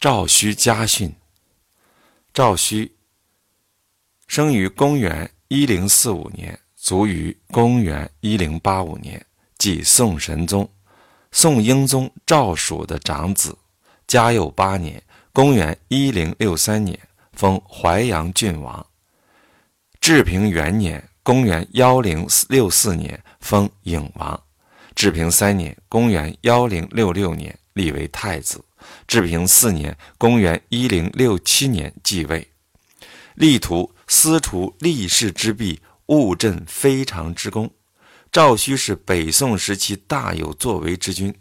赵顼家训。赵顼生于公元一零四五年，卒于公元一零八五年，即宋神宗、宋英宗赵曙的长子。嘉佑八年（公元一零六三年），封淮阳郡王。治平元年（公元幺零六四年），封颖王。治平三年（公元幺零六六年），立为太子。治平四年（公元1067年）继位，力图私除立世之弊，务振非常之功。赵顼是北宋时期大有作为之君。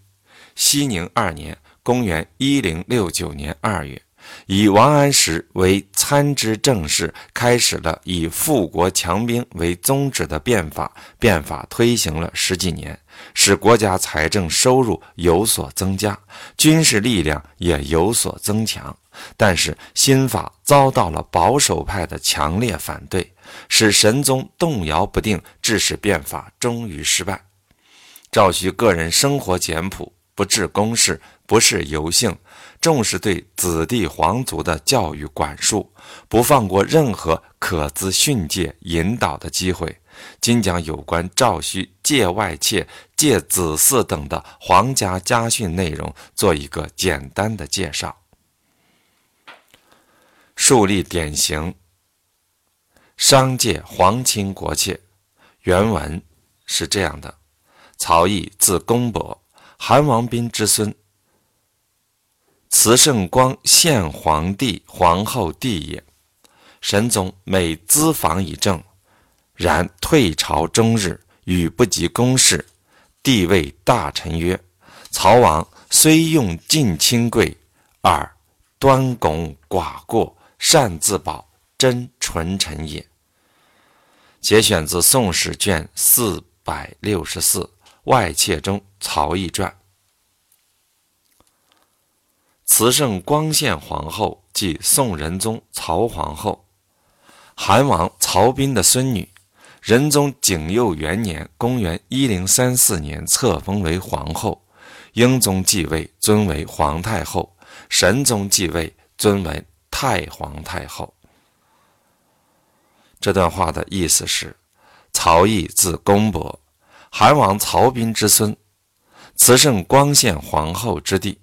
熙宁二年（公元1069年）二月。以王安石为参知政事，开始了以富国强兵为宗旨的变法。变法推行了十几年，使国家财政收入有所增加，军事力量也有所增强。但是新法遭到了保守派的强烈反对，使神宗动摇不定，致使变法终于失败。赵顼个人生活简朴，不治公事，不是游幸。重视对子弟皇族的教育管束，不放过任何可资训诫引导的机会。今将有关赵顼借外妾、借子嗣等的皇家家训内容做一个简单的介绍。树立典型。商界皇亲国戚，原文是这样的：曹毅字公伯，韩王斌之孙。慈圣光献皇帝皇后帝也。神宗每咨访以政，然退朝终日，与不及公事。帝谓大臣曰：“曹王虽用尽亲贵，而端拱寡过，善自保，真纯臣也。”节选自《宋史》卷四百六十四《外戚中曹毅传》。慈圣光献皇后，即宋仁宗曹皇后，韩王曹彬的孙女。仁宗景佑元年（公元一零三四年）册封为皇后。英宗继位，尊为皇太后；神宗继位，尊为太皇太后。这段话的意思是：曹毅字公伯，韩王曹彬之孙，慈圣光献皇后之弟。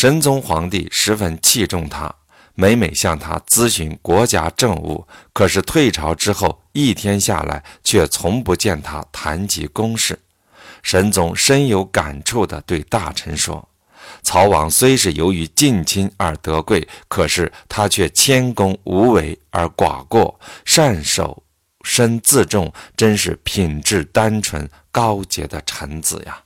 神宗皇帝十分器重他，每每向他咨询国家政务。可是退朝之后一天下来，却从不见他谈及公事。神宗深有感触地对大臣说：“曹王虽是由于近亲而得贵，可是他却谦恭无为而寡过，善守身自重，真是品质单纯高洁的臣子呀。”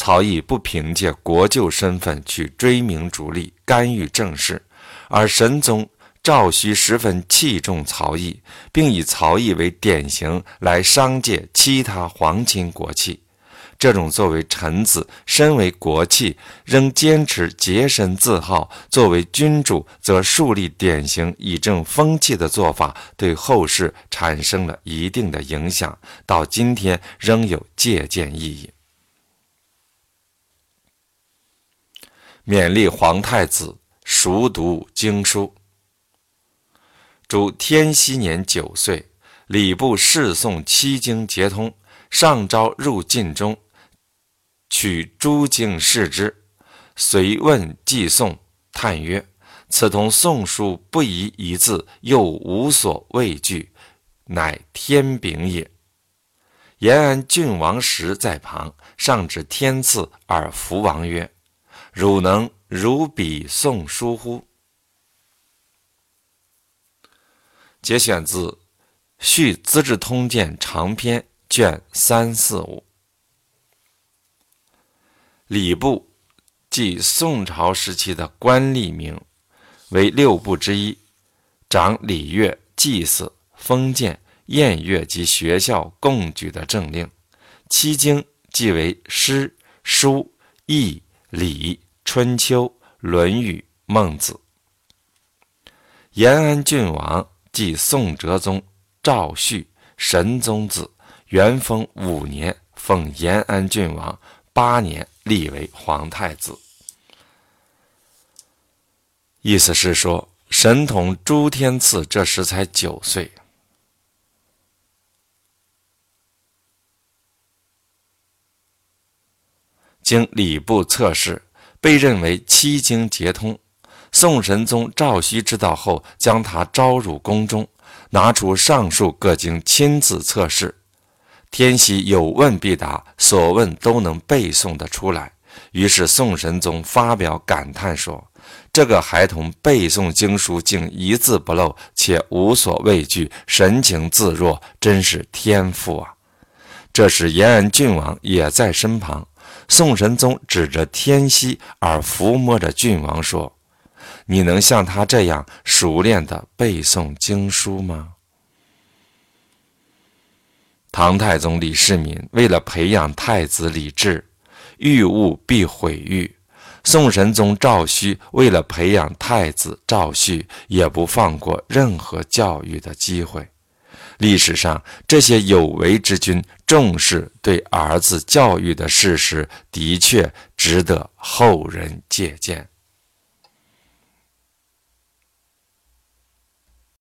曹毅不凭借国舅身份去追名逐利、干预政事，而神宗赵顼十分器重曹毅，并以曹毅为典型来商借其他皇亲国戚。这种作为臣子、身为国戚仍坚持洁身自好，作为君主则树立典型以正风气的做法，对后世产生了一定的影响，到今天仍有借鉴意义。勉励皇太子熟读经书。主天熙年九岁，礼部侍诵七经皆通，上诏入禁中，取诸经视之，随问寄诵，叹曰：“此同宋书不疑一字，又无所畏惧，乃天禀也。”延安郡王时在旁，上至天赐，而福王曰。汝能如笔诵书乎？节选自《续资治通鉴长篇》卷三四五。礼部，即宋朝时期的官吏名，为六部之一，掌礼乐、祭祀、封建、宴乐及学校贡举的政令。七经即为诗、书、易、礼。春秋、论语、孟子。延安郡王即宋哲宗赵煦，神宗子，元丰五年封延安郡王，八年立为皇太子。意思是说，神童朱天赐这时才九岁。经礼部测试，被认为七经皆通。宋神宗赵顼知道后，将他招入宫中，拿出上述各经亲自测试。天喜有问必答，所问都能背诵得出来。于是宋神宗发表感叹说：“这个孩童背诵经书竟一字不漏，且无所畏惧，神情自若，真是天赋啊！”这时延安郡王也在身旁。宋神宗指着天锡而抚摸着郡王说：“你能像他这样熟练地背诵经书吗？”唐太宗李世民为了培养太子李治，欲物必毁誉；宋神宗赵顼为了培养太子赵煦，也不放过任何教育的机会。历史上这些有为之君重视对儿子教育的事实，的确值得后人借鉴。